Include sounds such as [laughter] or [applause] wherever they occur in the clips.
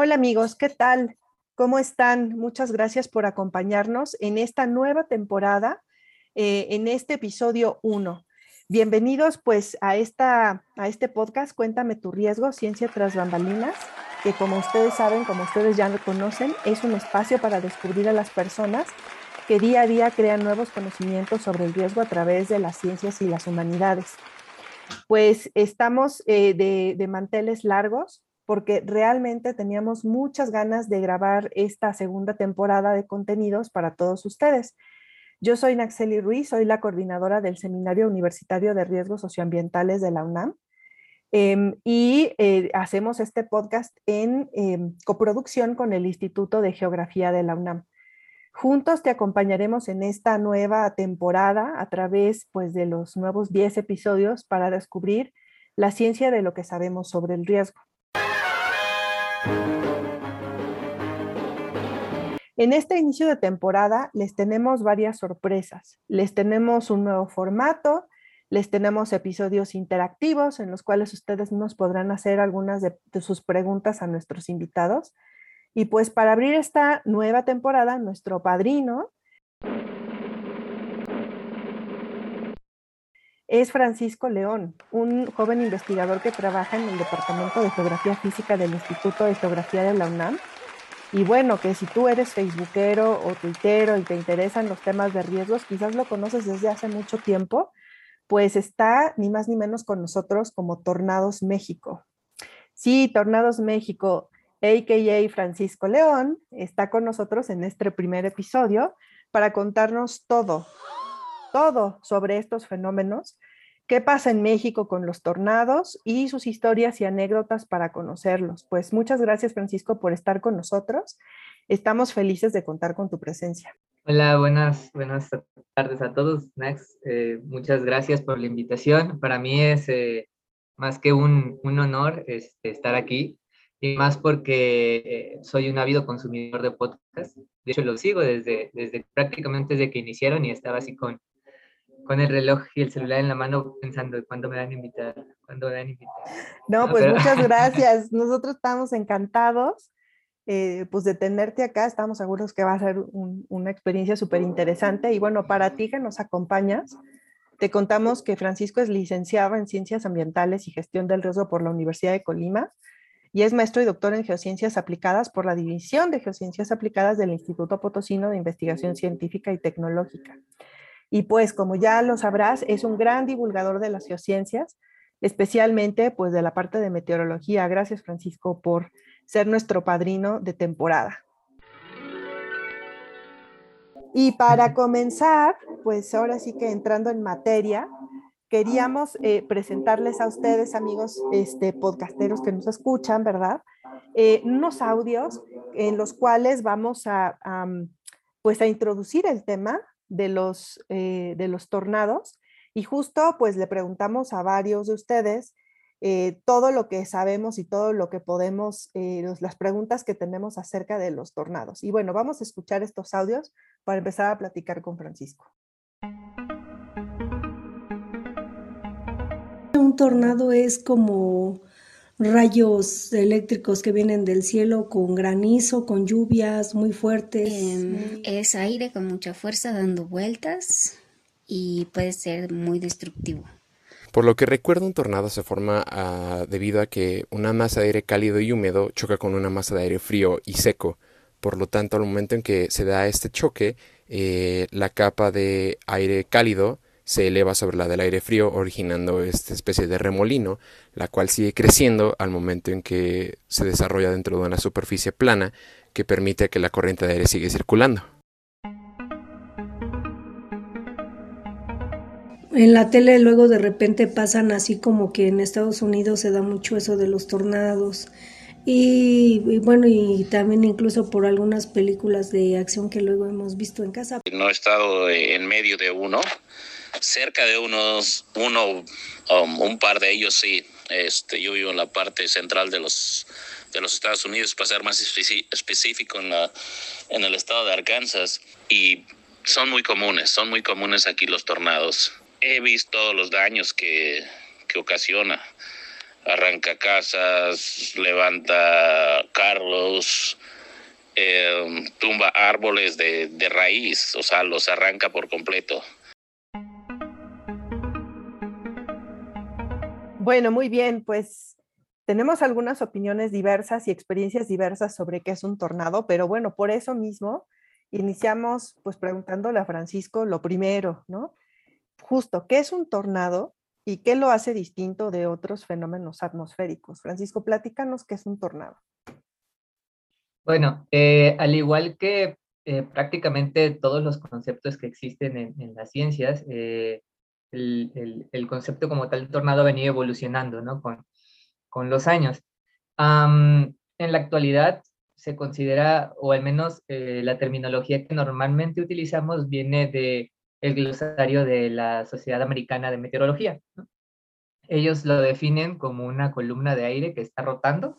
Hola amigos, ¿qué tal? ¿Cómo están? Muchas gracias por acompañarnos en esta nueva temporada, eh, en este episodio 1. Bienvenidos pues a, esta, a este podcast Cuéntame tu riesgo, Ciencia tras bambalinas, que como ustedes saben, como ustedes ya lo conocen, es un espacio para descubrir a las personas que día a día crean nuevos conocimientos sobre el riesgo a través de las ciencias y las humanidades. Pues estamos eh, de, de manteles largos porque realmente teníamos muchas ganas de grabar esta segunda temporada de contenidos para todos ustedes. Yo soy Naxeli Ruiz, soy la coordinadora del Seminario Universitario de Riesgos Socioambientales de la UNAM em, y eh, hacemos este podcast en em, coproducción con el Instituto de Geografía de la UNAM. Juntos te acompañaremos en esta nueva temporada a través pues, de los nuevos 10 episodios para descubrir la ciencia de lo que sabemos sobre el riesgo. En este inicio de temporada les tenemos varias sorpresas. Les tenemos un nuevo formato, les tenemos episodios interactivos en los cuales ustedes nos podrán hacer algunas de, sus preguntas a nuestros invitados. Y pues para abrir esta nueva temporada, nuestro padrino es Francisco León, un joven investigador que trabaja en el Departamento de Geografía Física del Instituto de Geografía de la UNAM y bueno, que si tú eres facebookero o tuitero y te interesan los temas de riesgos, quizás lo conoces desde hace mucho tiempo, pues está ni más ni menos con nosotros como Tornados México. Sí, Tornados México, a.k.a. Francisco León, está con nosotros en este primer episodio para contarnos todo, todo sobre estos fenómenos qué pasa en México con los tornados y sus historias y anécdotas para conocerlos. Pues muchas gracias, Francisco, por estar con nosotros. Estamos felices de contar con tu presencia. Hola, buenas, buenas tardes a todos, Max. Eh, muchas gracias por la invitación. Para mí es eh, más que un, un honor este, estar aquí y más porque eh, soy un ávido consumidor de podcast. De hecho, lo sigo desde, desde prácticamente desde que iniciaron y estaba así con, con el reloj y el celular en la mano pensando cuándo me van a invitar, cuándo me van a invitar. No, pues muchas [laughs] gracias. Nosotros estamos encantados eh, pues de tenerte acá. Estamos seguros que va a ser una experiencia súper interesante. Y bueno, para ti que nos acompañas, te contamos que Francisco es licenciado en Ciencias Ambientales y Gestión del Riesgo por la Universidad de Colima y es maestro y doctor en Geociencias Aplicadas por la División de Geociencias Aplicadas del Instituto Potosino de Investigación Científica y Tecnológica. Y pues, como ya lo sabrás, es un gran divulgador de las geociencias, especialmente pues de la parte de meteorología. Gracias, Francisco, por ser nuestro padrino de temporada. Y para comenzar, pues ahora sí que entrando en materia, queríamos eh, presentarles a ustedes, amigos este, podcasteros que nos escuchan, ¿verdad? Eh, unos audios en los cuales vamos a, pues a introducir el tema de los, eh, de los tornados y justo pues le preguntamos a varios de ustedes eh, todo lo que sabemos y todo lo que podemos, eh, las preguntas que tenemos acerca de los tornados. Y bueno, vamos a escuchar estos audios para empezar a platicar con Francisco. Un tornado es como rayos eléctricos que vienen del cielo con granizo, con lluvias muy fuertes. Em, es aire con mucha fuerza dando vueltas y puede ser muy destructivo. Por lo que recuerdo, un tornado se forma ah, debido a que una masa de aire cálido y húmedo choca con una masa de aire frío y seco. Por lo tanto, al momento en que se da este choque, eh, la capa de aire cálido se eleva sobre la del aire frío, originando esta especie de remolino, la cual sigue creciendo al momento en que se desarrolla dentro de una superficie plana que permite que la corriente de aire siga circulando. en la tele luego de repente pasan así como que en Estados Unidos se da mucho eso de los tornados. Y, bueno, y también incluso por algunas películas de acción que luego hemos visto en casa. No he estado en medio de uno, cerca de unos, uno, um, un par de ellos sí. Este, yo vivo en la parte central de los, de los Estados Unidos, para ser más específico en, la, en el estado de Arkansas. Y son muy comunes, son muy comunes aquí los tornados. He visto los daños que, que ocasiona. Arranca casas, levanta carros, em, tumba árboles de, de raíz, o sea, los arranca por completo. Bueno, muy bien, pues tenemos algunas opiniones diversas y experiencias diversas sobre qué es un tornado, pero bueno, por eso mismo iniciamos pues preguntándole a Francisco lo primero, ¿no? Justo, ¿qué es un tornado y qué lo hace distinto de otros fenómenos atmosféricos? Francisco, platícanos qué es un tornado. Bueno, eh, al igual que eh, prácticamente todos los conceptos que existen en, las ciencias, eh, el, concepto como tal tornado ha venido evolucionando ¿no? con, con los años. en la actualidad, se considera, o al menos eh, la terminología que normalmente utilizamos viene de el glosario de la Sociedad Americana de Meteorología. Ellos lo definen como una columna de aire que está rotando,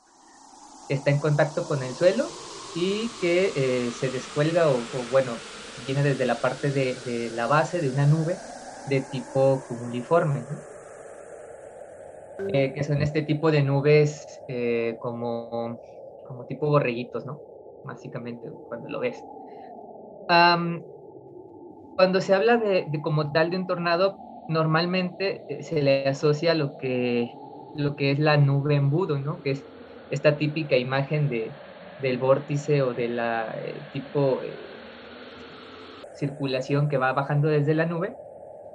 está en contacto con el suelo y que eh, se descuelga o, bueno, viene desde la parte de, la base de una nube de tipo cumuliforme, eh, que son este tipo de nubes como como tipo borreguitos, ¿no? Básicamente, cuando lo ves. cuando se habla de, como tal de un tornado, normalmente eh, se le asocia lo que, lo que es la nube embudo, ¿no? Que es esta típica imagen de, del vórtice o de la eh, tipo eh, circulación que va bajando desde la nube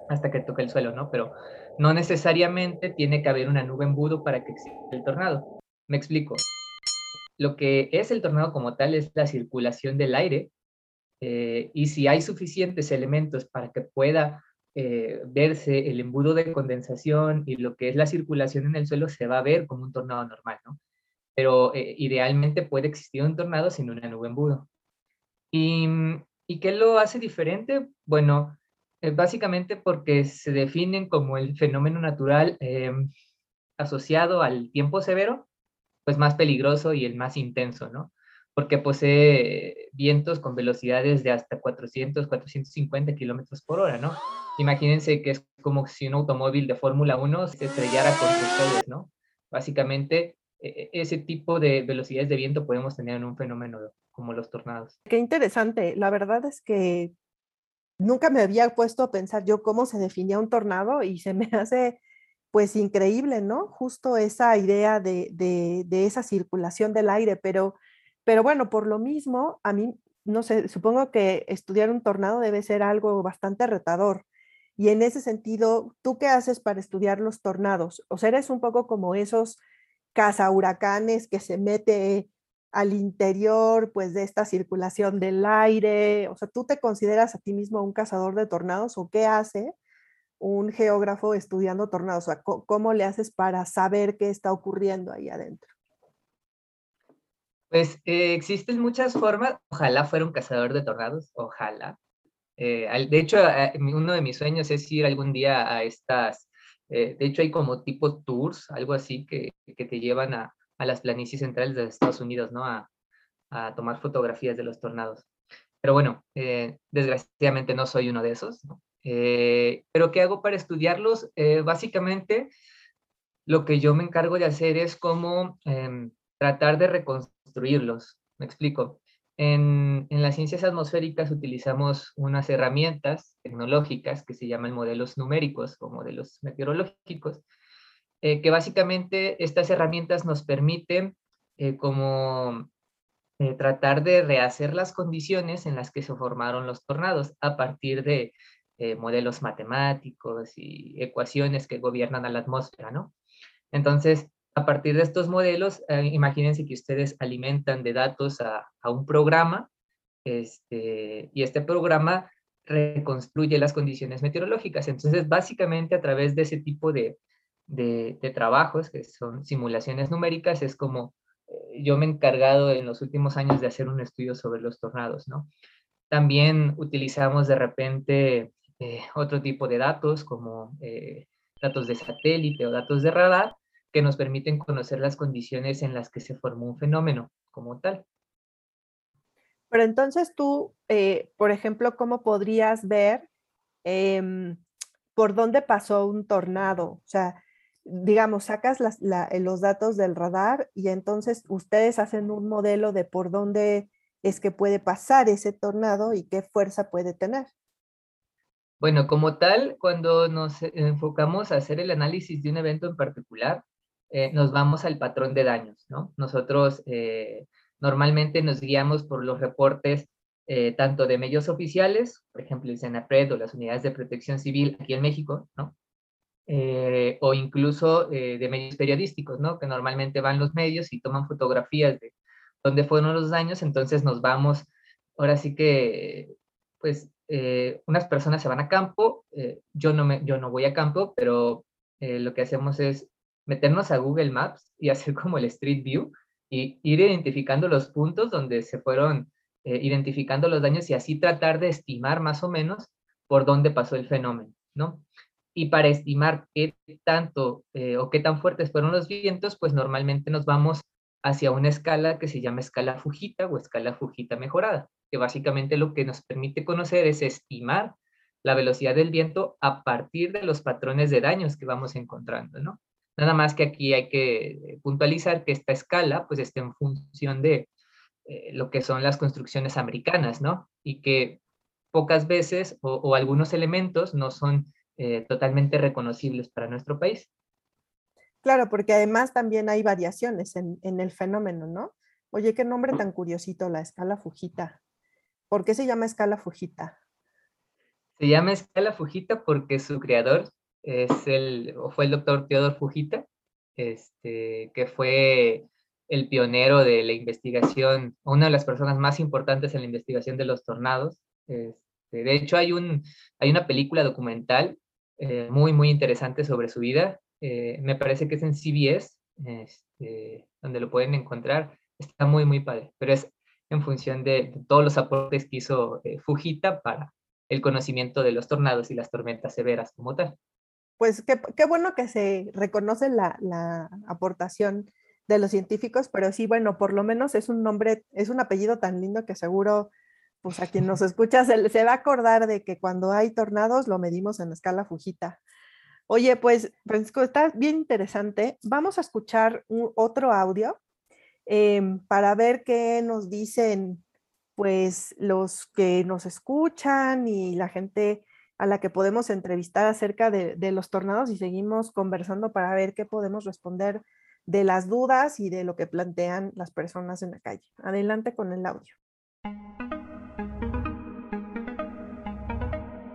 hasta que toca el suelo, ¿no? Pero no necesariamente tiene que haber una nube embudo para que exista el tornado. Me explico lo que es el tornado como tal es la circulación del aire eh, y si hay suficientes elementos para que pueda eh, verse el embudo de condensación y lo que es la circulación en el suelo se va a ver como un tornado normal, ¿no? Pero eh, idealmente puede existir un tornado sin una nube embudo. ¿Y, ¿Y qué lo hace diferente? Bueno, básicamente porque se definen como el fenómeno natural asociado al tiempo severo pues más peligroso y el más intenso, ¿no? Porque posee vientos con velocidades de hasta 400, 450 kilómetros por hora, ¿no? Imagínense que es como si un automóvil de Fórmula 1 se estrellara contra ustedes, ¿no? Básicamente, e, e, ese tipo de velocidades de viento podemos tener en un fenómeno como los tornados. Qué interesante. La verdad es que nunca me había puesto a pensar yo cómo se definía un tornado y se me [laughs] hace pues increíble, ¿no? Justo esa idea de, de, esa circulación del aire, pero, pero bueno, por lo mismo, a mí, no sé, supongo que estudiar un tornado debe ser algo bastante retador. Y en ese sentido, ¿tú qué haces para estudiar los tornados? O sea, eres un poco como esos huracanes que se mete al interior, pues, de esta circulación del aire. O sea, ¿tú te consideras a ti mismo un cazador de tornados o qué hace un geógrafo estudiando tornados? O sea, ¿cómo le haces para saber qué está ocurriendo ahí adentro? Pues eh, existen muchas formas. Ojalá fuera un cazador de tornados, ojalá. Eh, de hecho, eh, uno de mis sueños es ir algún día a estas, de hecho hay como tipo tours, algo así, que, que te llevan a, a, las planicies centrales de Estados Unidos, ¿no? A, tomar fotografías de los tornados. Pero bueno, desgraciadamente no soy uno de esos. Eh, pero ¿qué hago para estudiarlos? Eh, básicamente, lo que yo me encargo de hacer es como em, tratar de reconstruirlos. Me explico. En, en, las ciencias atmosféricas utilizamos unas herramientas tecnológicas que se llaman modelos numéricos o modelos meteorológicos, eh, que básicamente estas herramientas nos permiten como tratar de rehacer las condiciones en las que se formaron los tornados a partir de eh, modelos matemáticos y ecuaciones que gobiernan a la atmósfera, ¿no? Entonces, a partir de estos modelos, eh, imagínense que ustedes alimentan de datos a, un programa, este, y este programa reconstruye las condiciones meteorológicas. Entonces, básicamente a través de ese tipo de, de, trabajos, que son simulaciones numéricas, es como eh, yo me he encargado en los últimos años de hacer un estudio sobre los tornados, ¿no? También utilizamos de repente eh, otro tipo de datos como eh, datos de satélite o datos de radar que nos permiten conocer las condiciones en las que se formó un fenómeno como tal. Pero entonces tú, por ejemplo, ¿cómo podrías ver em, por dónde pasó un tornado? O sea, digamos, sacas eh, los datos del radar y entonces ustedes hacen un modelo de por dónde es que puede pasar ese tornado y qué fuerza puede tener. Bueno, como tal, cuando nos enfocamos a hacer el análisis de un evento en particular, eh, nos vamos al patrón de daños, ¿no? Nosotros eh, normalmente nos guiamos por los reportes tanto de medios oficiales, por ejemplo, el SENAPRED o las unidades de protección civil aquí en México, ¿no? Eh, o incluso eh, de medios periodísticos, ¿no? Que normalmente van los medios y toman fotografías de dónde fueron los daños, entonces nos vamos, ahora sí que, pues, eh, unas personas se van a campo, yo, no me, yo no voy a campo, pero lo que hacemos es meternos a Google Maps y [laughs] hacer como el Street View y ir identificando los puntos donde se fueron identificando los daños y así tratar de estimar más o menos por dónde pasó el fenómeno, ¿no? Y para estimar qué tanto eh, o qué tan fuertes fueron los vientos, pues normalmente nos vamos hacia una escala que se llama escala Fujita o escala Fujita mejorada, que básicamente lo que nos permite conocer es estimar la velocidad del viento a partir de los patrones de daños que vamos encontrando, ¿no? Nada más que aquí hay que puntualizar que esta escala pues está en función de eh, lo que son las construcciones americanas, ¿no? Y que pocas veces o algunos elementos no son eh, totalmente reconocibles para nuestro país. Claro, porque además también hay variaciones en, el fenómeno, ¿no? Oye, qué nombre tan curiosito, la escala Fujita. ¿Por qué se llama escala Fujita? Se llama escala Fujita porque su creador es el, o fue el doctor Teodor Fujita, este, que fue el pionero de la investigación, una de las personas más importantes en la investigación de los tornados. Este, de hecho, hay, un, hay una película documental eh, muy, muy interesante sobre su vida. Eh, me parece que es en CBS, este, donde lo pueden encontrar. Está muy, muy padre, pero es en función de, todos los aportes que hizo eh, Fujita para el conocimiento de los tornados y las tormentas severas como tal. Pues qué, qué bueno que se reconoce la, la, aportación de los científicos, pero sí, bueno, por lo menos es un nombre, es un apellido tan lindo que seguro pues a quien nos escucha se, va a acordar de que cuando hay tornados lo medimos en escala Fujita. Oye, pues Francisco, está bien interesante. Vamos a escuchar otro audio em, para ver qué nos dicen pues los que nos escuchan y la gente a la que podemos entrevistar acerca de los tornados y seguimos conversando para ver qué podemos responder de las dudas y de lo que plantean las personas en la calle. Adelante con el audio.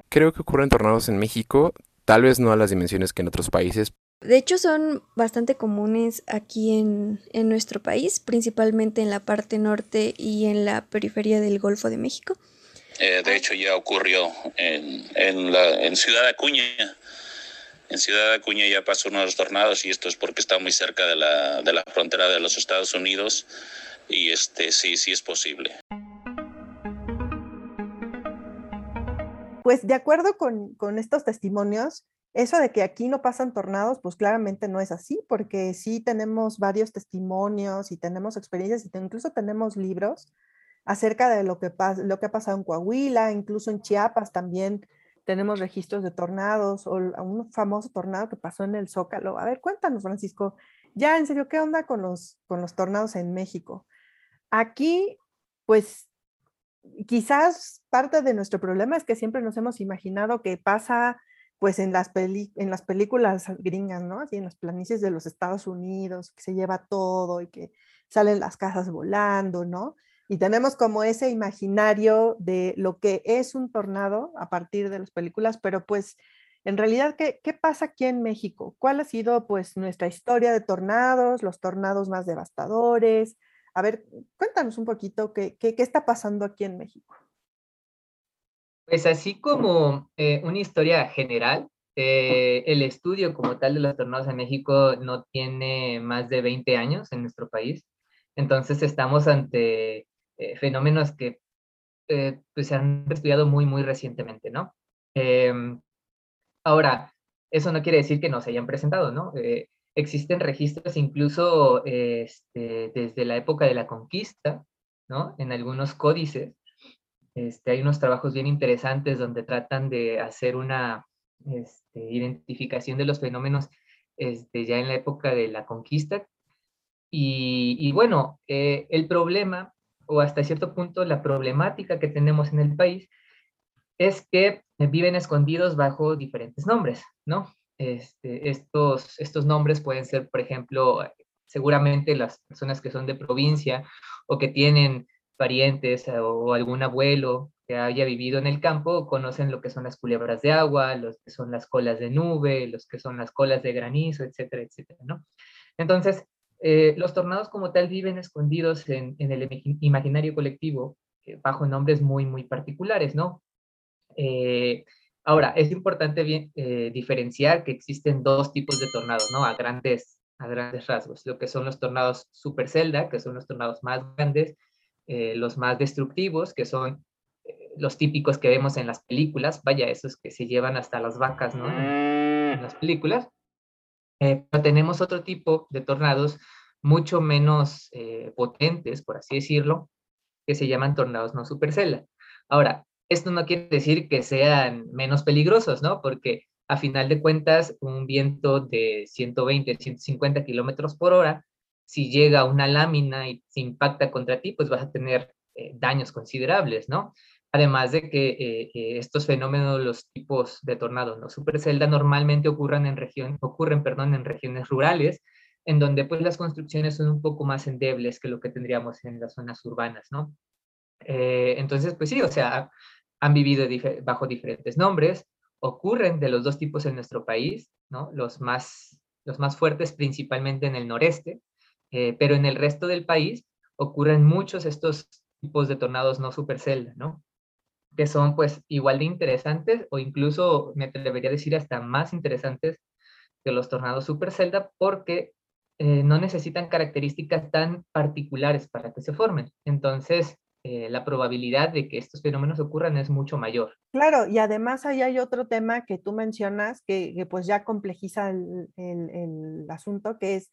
Creo que ocurren tornados en México, tal vez no a las dimensiones que en otros países. De hecho, son bastante comunes aquí en, nuestro país, principalmente en la parte norte y en la periferia del Golfo de México. Eh, de hecho, ya ocurrió en, en, la, en Ciudad Acuña. En Ciudad Acuña ya pasó uno de los tornados y esto es porque está muy cerca de la, de la frontera de los Estados Unidos y este sí, sí es posible. Pues de acuerdo con, estos testimonios, eso de que aquí no pasan tornados, pues claramente no es así, porque sí tenemos varios testimonios y tenemos experiencias y incluso tenemos libros acerca de lo que, lo que ha pasado en Coahuila, incluso en Chiapas también tenemos registros de tornados o un famoso tornado que pasó en el Zócalo. A ver, cuéntanos, Francisco, ya en serio, ¿qué onda con los, con los tornados en México? Aquí, pues quizás parte de nuestro problema es que siempre nos hemos imaginado que pasa pues en las, en las películas gringas, ¿no? Así en las planicies de los Estados Unidos, que se lleva todo y que salen las casas volando, ¿no? Y tenemos como ese imaginario de lo que es un tornado a partir de las películas, pero pues en realidad, ¿qué, qué pasa aquí en México? ¿Cuál ha sido pues nuestra historia de tornados, los tornados más devastadores? A ver, cuéntanos un poquito qué, qué, está pasando aquí en México. Pues así como eh, una historia general, eh, el estudio como tal de los tornados en México no tiene más de 20 años en nuestro país. Entonces estamos ante eh, fenómenos que pues, se han estudiado muy, muy recientemente, ¿no? Em, ahora, eso no quiere decir que no se hayan presentado, ¿no? Existen registros incluso este, desde la época de la conquista, ¿no? En algunos códices. Este, hay unos trabajos bien interesantes donde tratan de hacer una este, identificación de los fenómenos ya en la época de la conquista. Y, bueno, eh, el problema, o hasta cierto punto la problemática que tenemos en el país, es que viven escondidos bajo diferentes nombres, ¿no? Este, estos, estos nombres pueden ser, por ejemplo, seguramente las personas que son de provincia o que tienen parientes o algún abuelo que haya vivido en el campo conocen lo que son las culebras de agua, los que son las colas de nube, los que son las colas de granizo, etcétera, etcétera, ¿no? Entonces, eh, los tornados como tal viven escondidos en, el imaginario colectivo eh, bajo nombres muy, muy particulares, ¿no? Eh, Ahora, es importante eh, diferenciar que existen dos tipos de tornados, ¿no? A grandes, a grandes rasgos. Lo que son los tornados super celda, que son los tornados más grandes, eh, los más destructivos, que son eh, los típicos que vemos en las películas, vaya, esos que se llevan hasta las vacas, ¿no? En, las películas. pero tenemos otro tipo de tornados mucho menos potentes, por así decirlo, que se llaman tornados no supercelda. Ahora, esto no quiere decir que sean menos peligrosos, ¿no? Porque a final de cuentas, un viento de 120, 150 kilómetros por hora, si llega una lámina y se impacta contra ti, pues vas a tener eh, daños considerables, ¿no? Además de que eh, eh, estos fenómenos, los tipos de tornados no supercelda, normalmente ocurren en, región, ocurren, perdón, en regiones rurales, en donde pues las construcciones son un poco más endebles que lo que tendríamos en las zonas urbanas, ¿no? entonces, pues sí, o sea, han vivido bajo diferentes nombres, ocurren de los dos tipos en nuestro país, ¿no? los, más, los más fuertes principalmente en el noreste, eh, pero en el resto del país ocurren muchos estos tipos de tornados no supercelda, ¿no? que son pues igual de interesantes o incluso me atrevería a decir hasta más interesantes que los tornados supercelda porque eh, no necesitan características tan particulares para que se formen. Entonces, eh, la probabilidad de que estos fenómenos ocurran es mucho mayor. Claro, y además ahí hay otro tema que tú mencionas que, pues ya complejiza el, el, asunto, que es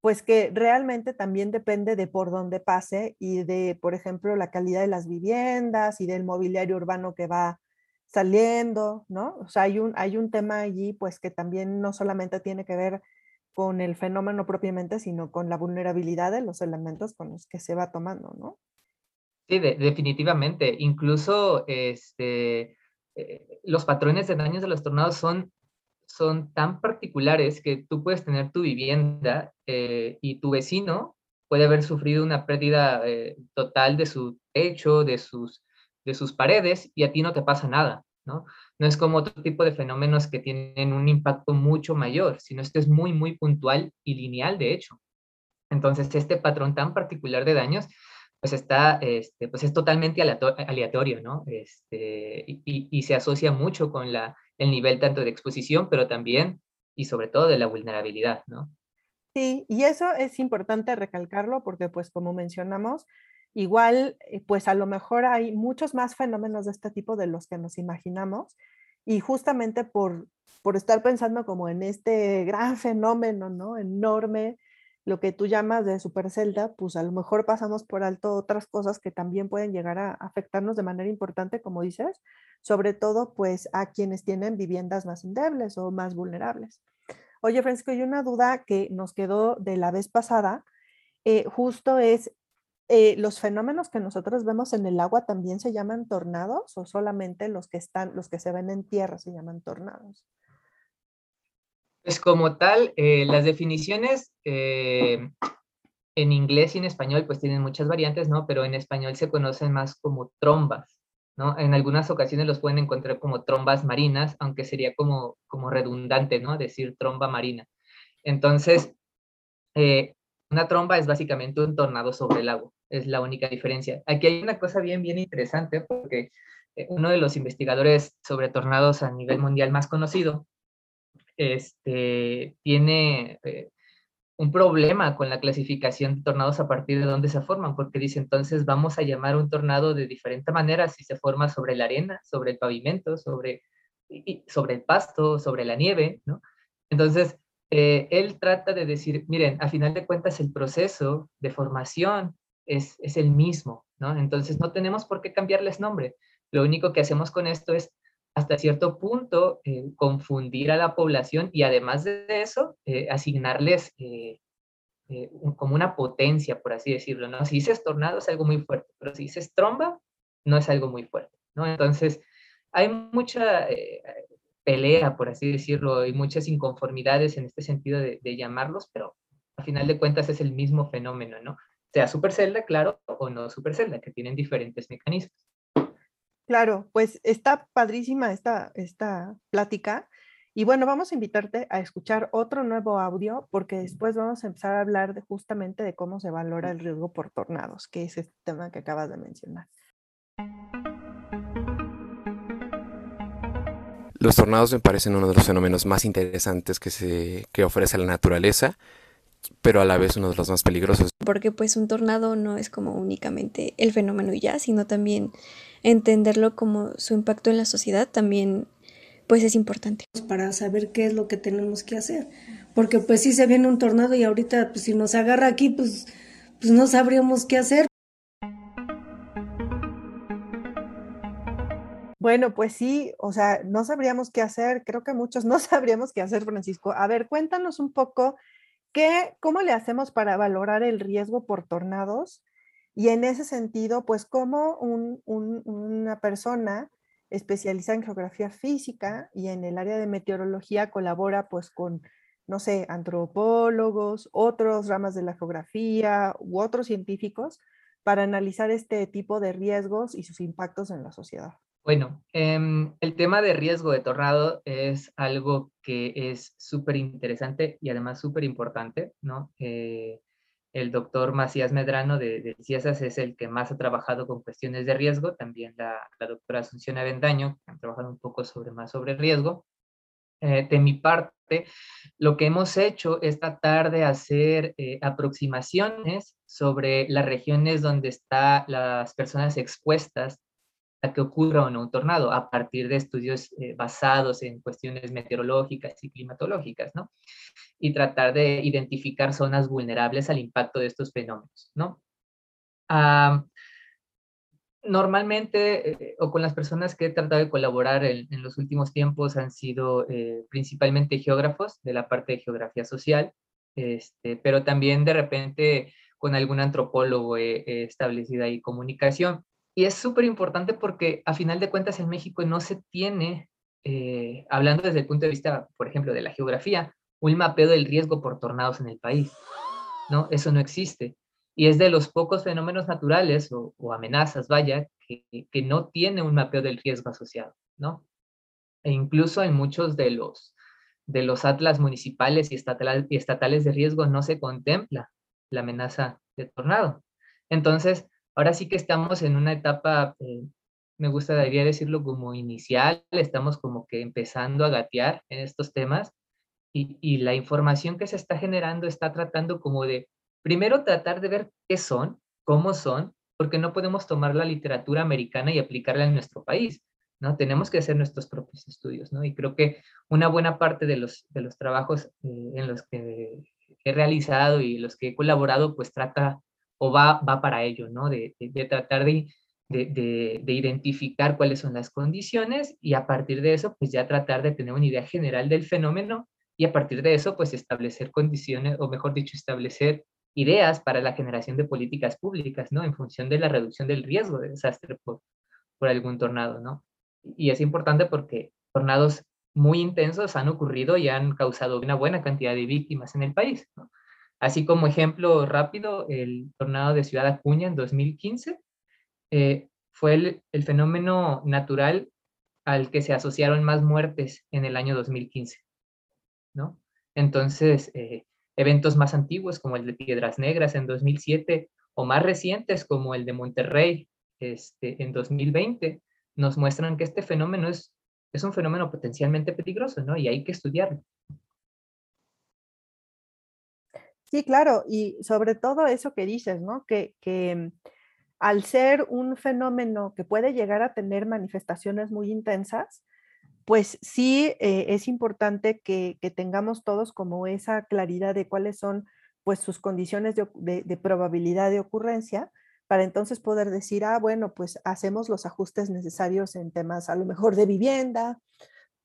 pues que realmente también depende de por dónde pase y de, por ejemplo, la calidad de las viviendas y del mobiliario urbano que va saliendo, ¿no? O sea, hay un, hay un tema allí pues que también no solamente tiene que ver con el fenómeno propiamente, sino con la vulnerabilidad de los elementos con los que se va tomando, ¿no? Sí, definitivamente. Incluso este, eh, los patrones de daños de los tornados son, son tan particulares que tú puedes tener tu vivienda eh, y tu vecino puede haber sufrido una pérdida eh, total de su techo, de sus, de sus paredes y a ti no te pasa nada, ¿no? No es como otro tipo de fenómenos que tienen un impacto mucho mayor, sino este es muy, muy puntual y lineal, de hecho. Entonces, este patrón tan particular de daños pues está, este, pues es totalmente aleatorio, ¿no? Este, y, se asocia mucho con la, el nivel tanto de exposición, pero también y sobre todo de la vulnerabilidad, ¿no? Sí, y eso es importante recalcarlo porque, pues, como mencionamos, igual, eh, pues a lo mejor hay muchos más fenómenos de este tipo de los que nos imaginamos y justamente por, por estar pensando como en este gran fenómeno, ¿no? Enorme lo que tú llamas de supercelda, pues a lo mejor pasamos por alto otras cosas que también pueden llegar a afectarnos de manera importante, como dices, sobre todo pues a quienes tienen viviendas más endebles o más vulnerables. Oye, Francisco, hay una duda que nos quedó de la vez pasada, eh, justo es, eh, ¿los fenómenos que nosotros vemos en el agua también se llaman tornados o solamente los que están, los que se ven en tierra se llaman tornados? Pues como tal, eh, las definiciones eh, en inglés y en español pues tienen muchas variantes, ¿no? Pero en español se conocen más como trombas, ¿no? En algunas ocasiones los pueden encontrar como trombas marinas, aunque sería como, como redundante, ¿no? Decir tromba marina. Entonces, eh, una tromba es básicamente un tornado sobre el agua, es la única diferencia. Aquí hay una cosa bien, bien interesante porque uno de los investigadores sobre tornados a nivel mundial más conocido, este, tiene eh, un problema con la clasificación de tornados a partir de dónde se forman, porque dice entonces vamos a llamar un tornado de diferente manera si se forma sobre la arena, sobre el pavimento, sobre, el pasto, sobre la nieve, ¿no? Entonces, eh, él trata de decir, miren, a final de cuentas el proceso de formación es, es el mismo, ¿no? Entonces no tenemos por qué cambiarles nombre. Lo único que hacemos con esto es hasta cierto punto eh, confundir a la población y además de eso, eh, asignarles eh, como una potencia, por así decirlo, ¿no? Si dices tornado es algo muy fuerte, pero si dices tromba, no es algo muy fuerte, ¿no? Entonces, hay mucha pelea, por así decirlo, y muchas inconformidades en este sentido de, de, llamarlos, pero a final de cuentas es el mismo fenómeno, ¿no? Sea supercelda, claro, o no supercelda, que tienen diferentes mecanismos. Claro, pues está padrísima esta, esta plática. Y bueno, vamos a invitarte a escuchar otro nuevo audio porque después vamos a empezar a hablar de, justamente de cómo se valora el riesgo por tornados, que es este tema que acabas de mencionar. Los tornados me parecen uno de los fenómenos más interesantes que, se, que ofrece la naturaleza, pero a la vez uno de los más peligrosos. Porque pues un tornado no es como únicamente el fenómeno y ya, sino también entenderlo como su impacto en la sociedad también pues es importante. Para saber qué es lo que tenemos que hacer, porque pues si se viene un tornado y ahorita pues si nos agarra aquí pues, pues no sabríamos qué hacer. Bueno, pues sí, o sea, no sabríamos qué hacer, creo que muchos no [laughs] sabríamos qué hacer, Francisco. A ver, cuéntanos un poco qué, cómo le hacemos para valorar el riesgo por tornados y en ese sentido, pues como una persona especializada en geografía física y en el área de meteorología colabora pues con, no sé, antropólogos, otros ramas de la geografía u otros científicos para analizar este tipo de riesgos y sus impactos en la sociedad. Bueno, em, el tema de riesgo de tornado es algo que es súper interesante y además súper importante, ¿no? Eh, el doctor Macías Medrano de, de CIESAS es el que más ha trabajado con cuestiones de riesgo, también la, doctora Asunción Avendaño, que ha trabajado un poco sobre, más sobre riesgo. Eh, de mi parte, lo que hemos hecho es tratar de hacer eh, aproximaciones sobre las regiones donde están las personas expuestas a que ocurra o no un tornado, a partir de estudios eh, basados en cuestiones meteorológicas y climatológicas, ¿no? y tratar de identificar zonas vulnerables al impacto de estos fenómenos, ¿no? normalmente, eh, o con las personas que he tratado de colaborar en, los últimos tiempos, han sido eh, principalmente geógrafos de la parte de geografía social, este, pero también de repente con algún antropólogo he, establecido ahí comunicación. Y es súper importante porque a final de cuentas en México no se tiene, eh, hablando desde el punto de vista, por ejemplo, de la geografía, un mapeo del riesgo por tornados en el país. ¿no? Eso no existe. Y es de los pocos fenómenos naturales o, amenazas, vaya, que, no tiene un mapeo del riesgo asociado, ¿no? E incluso en muchos de los, de los atlas municipales y estatales, y estatales de riesgo no se contempla la amenaza de tornado. Entonces, ahora sí que estamos en una etapa, eh, me gustaría decirlo como inicial, estamos como que empezando a gatear en estos temas y, la información que se está generando está tratando como de, primero tratar de ver qué son, cómo son, porque no podemos tomar la literatura americana y aplicarla en nuestro país, ¿no? Tenemos que hacer nuestros propios estudios, ¿no? Y creo que una buena parte de los, de los trabajos eh, en los que he realizado y los que he colaborado, pues trata o va, va para ello, ¿no? De, de, tratar de, de, de, identificar cuáles son las condiciones y a partir de eso, pues ya tratar de tener una idea general del fenómeno y a partir de eso, pues establecer condiciones, o mejor dicho, establecer ideas para la generación de políticas públicas, ¿no? En función de la reducción del riesgo de desastre por, por algún tornado, ¿no? Y es importante porque tornados muy intensos han ocurrido y han causado una buena cantidad de víctimas en el país, ¿no? Así como ejemplo rápido, el tornado de Ciudad Acuña en 2015 eh, fue el, fenómeno natural al que se asociaron más muertes en el año 2015. ¿no? Entonces, eh, eventos más antiguos como el de Piedras Negras en 2007 o más recientes como el de Monterrey este, en 2020 nos muestran que este fenómeno es, es un fenómeno potencialmente peligroso, ¿no? Y hay que estudiarlo. Sí, claro, y sobre todo eso que dices, ¿no? Que, que al ser un fenómeno que puede llegar a tener manifestaciones muy intensas, pues sí eh, es importante que, tengamos todos como esa claridad de cuáles son pues sus condiciones de, probabilidad de ocurrencia para entonces poder decir, ah, bueno, pues hacemos los ajustes necesarios en temas a lo mejor de vivienda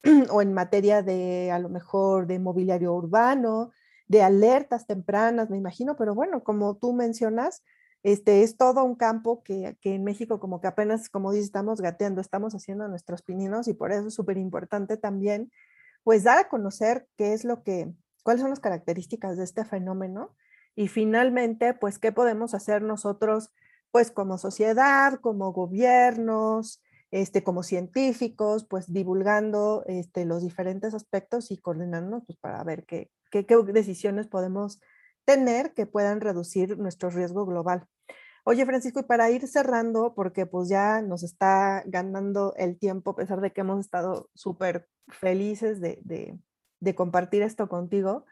[clears throat] o en materia de a lo mejor de mobiliario urbano, de alertas tempranas, me imagino, pero bueno, como tú mencionas, este es todo un campo que, en México como que apenas, como dices, estamos gateando, estamos haciendo nuestros pininos y por eso es súper importante también, pues dar a conocer qué es lo que, cuáles son las características de este fenómeno y finalmente, pues qué podemos hacer nosotros, pues como sociedad, como gobiernos, este, como científicos, pues divulgando este, los diferentes aspectos y coordinándonos pues, para ver qué, qué, decisiones podemos tener que puedan reducir nuestro riesgo global. Oye, Francisco, y para ir cerrando, porque pues ya nos está ganando el tiempo, a pesar de que hemos estado súper felices de, compartir esto contigo,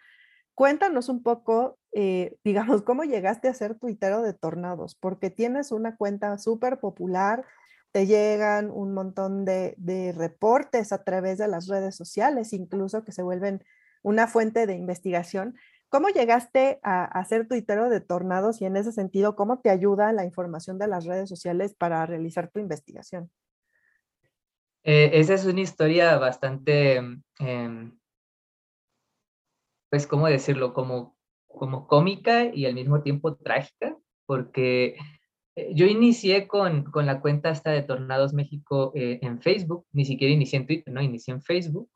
cuéntanos un poco, eh, digamos, [laughs] cómo llegaste a ser tuitero de tornados, porque tienes una cuenta súper popular, te llegan un montón de, de, reportes a través de las redes sociales, incluso que se vuelven una fuente de investigación. ¿Cómo llegaste a, ser tuitero de tornados y en ese sentido, cómo te ayuda la información de las redes sociales para realizar tu investigación? Eh, esa es una historia bastante, em, pues, ¿cómo decirlo? Como, como cómica y al mismo tiempo trágica, porque eh, yo inicié con, con, la cuenta esta de Tornados México eh, en Facebook, ni siquiera inicié en Twitter, ¿no? Inicié en Facebook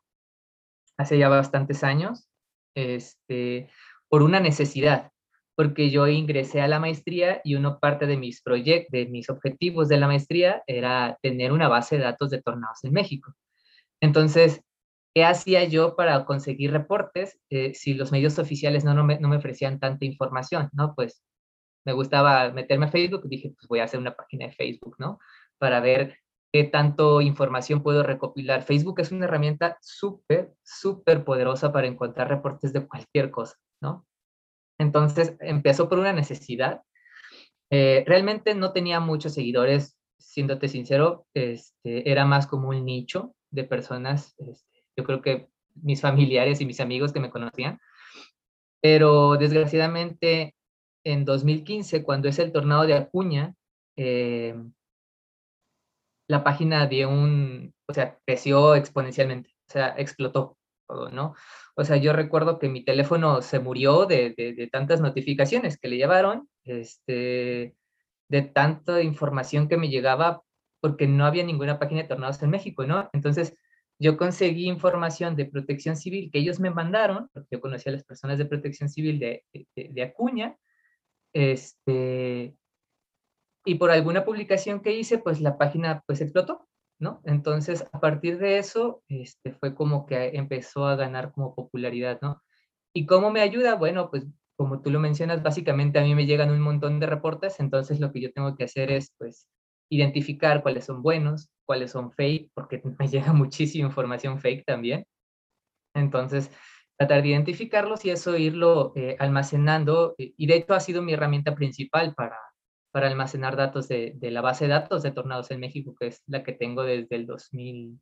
hace ya bastantes años, este, por una necesidad, porque yo ingresé a la maestría y uno parte de mis proyectos, de mis objetivos de la maestría era tener una base de datos de tornados en México. Entonces, ¿qué hacía yo para conseguir reportes eh, si los medios oficiales no, no, me, no me ofrecían tanta información? ¿no? Pues me gustaba meterme a Facebook, dije, pues voy a hacer una página de Facebook, ¿no? Para ver qué tanto información puedo recopilar. Facebook es una herramienta súper, súper poderosa para encontrar reportes de cualquier cosa, ¿no? Entonces, empezó por una necesidad. Eh, realmente no tenía muchos seguidores, siéndote sincero, este, era más como un nicho de personas, este, yo creo que mis familiares y mis amigos que me conocían, pero desgraciadamente en 2015, cuando es el tornado de Acuña, eh, la página dio un, o sea, creció exponencialmente, o sea, explotó todo, ¿no? O sea, yo recuerdo que mi teléfono se murió de, de, tantas notificaciones que le llevaron, este, de tanta información que me llegaba, porque no había ninguna página de tornados en México, ¿no? Entonces, yo conseguí información de protección civil que ellos me mandaron, porque yo conocía a las personas de protección civil de, de, de Acuña, este, y por alguna publicación que hice, pues la página pues explotó, ¿no? Entonces, a partir de eso, este, fue como que empezó a ganar como popularidad, ¿no? ¿Y cómo me ayuda? Bueno, pues como tú lo mencionas, básicamente a mí me llegan un montón de reportes, entonces lo que yo tengo que hacer es, pues, identificar cuáles son buenos, cuáles son fake, porque [laughs] me llega muchísima información fake también. Entonces, tratar de identificarlos y eso irlo eh, almacenando, y de hecho ha sido mi herramienta principal para, para almacenar datos de, la base de datos de Tornados en México, que es la que tengo desde el 2000,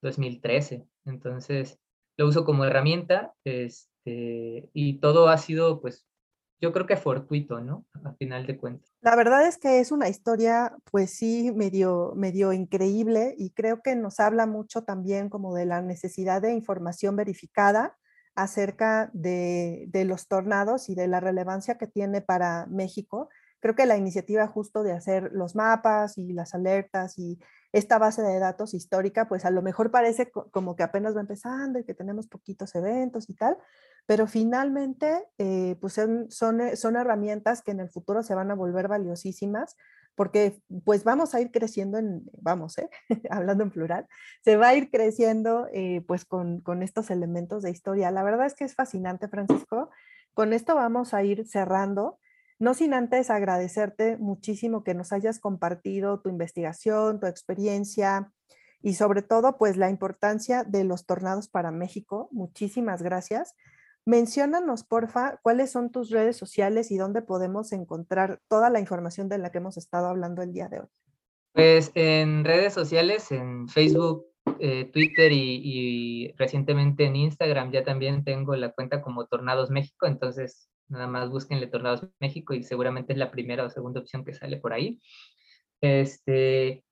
2013. Entonces, lo uso como herramienta este, y todo ha sido, pues, yo creo que fortuito, ¿no? A final de cuentas. La verdad es que es una historia, pues sí, medio, medio increíble y creo que nos habla mucho también como de la necesidad de información verificada acerca de, los tornados y de la relevancia que tiene para México. Creo que la iniciativa justo de hacer los mapas y las alertas y esta base de datos histórica, pues a lo mejor parece como que apenas va empezando y que tenemos poquitos eventos y tal, pero finalmente eh, pues son, eh, son herramientas que en el futuro se van a volver valiosísimas porque pues vamos a ir creciendo en, vamos, ¿eh? [laughs] hablando en plural, se va a ir creciendo eh, pues con, con estos elementos de historia. La verdad es que es fascinante, Francisco. Con esto vamos a ir cerrando. No sin antes agradecerte muchísimo que nos hayas compartido tu investigación, tu experiencia y sobre todo pues la importancia de los tornados para México. Muchísimas gracias. Menciónanos, porfa, cuáles son tus redes sociales y dónde podemos encontrar toda la información de la que hemos estado hablando el día de hoy. Pues en redes sociales, en Facebook, eh, Twitter y, recientemente en Instagram ya también tengo la cuenta como Tornados México, entonces nada más búsquenle Tornados México y seguramente es la primera o segunda opción que sale por ahí. Este,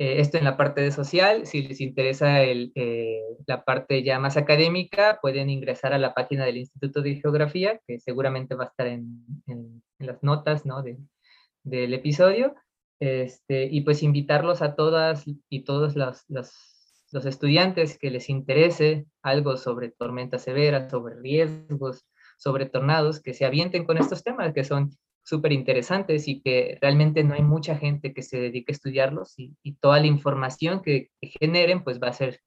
eh, esto en la parte de social, si les interesa el, eh, la parte ya más académica, pueden ingresar a la página del Instituto de Geografía, que seguramente va a estar en, las notas ¿no? de, del episodio, este, y pues invitarlos a todas y todos los, los los estudiantes que les interese algo sobre tormentas severas, sobre riesgos, sobre tornados, que se avienten con estos temas que son súper interesantes y que realmente no hay mucha gente que se dedique a estudiarlos y, toda la información que, generen pues va a ser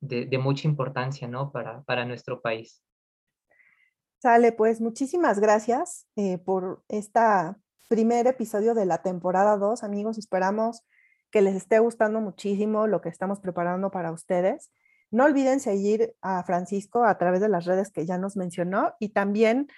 de, mucha importancia ¿no? para, para nuestro país. Sale, pues muchísimas gracias eh, por este primer episodio de la temporada 2, amigos. Esperamos que les esté gustando muchísimo lo que estamos preparando para ustedes. No olviden seguir a Francisco a través de las redes que ya nos mencionó y también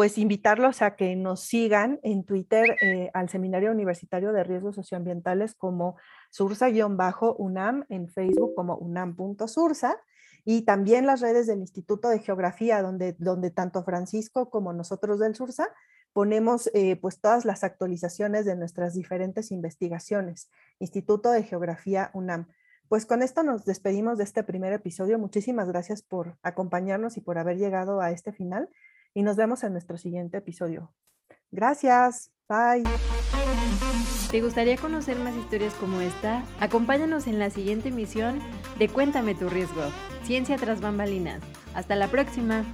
pues invitarlos a que nos sigan en Twitter eh, al Seminario Universitario de Riesgos Socioambientales como sursa-unam, en Facebook como unam.sursa y también las redes del Instituto de Geografía, donde, donde tanto Francisco como nosotros del Sursa ponemos eh, pues todas las actualizaciones de nuestras diferentes investigaciones. Instituto de Geografía UNAM. Pues con esto nos despedimos de este primer episodio. Muchísimas gracias por acompañarnos y por haber llegado a este final y nos vemos en nuestro siguiente episodio. Gracias. Bye. ¿Te gustaría conocer más historias como esta? Acompáñanos en la siguiente emisión de Cuéntame tu riesgo. Ciencia tras bambalinas. Hasta la próxima.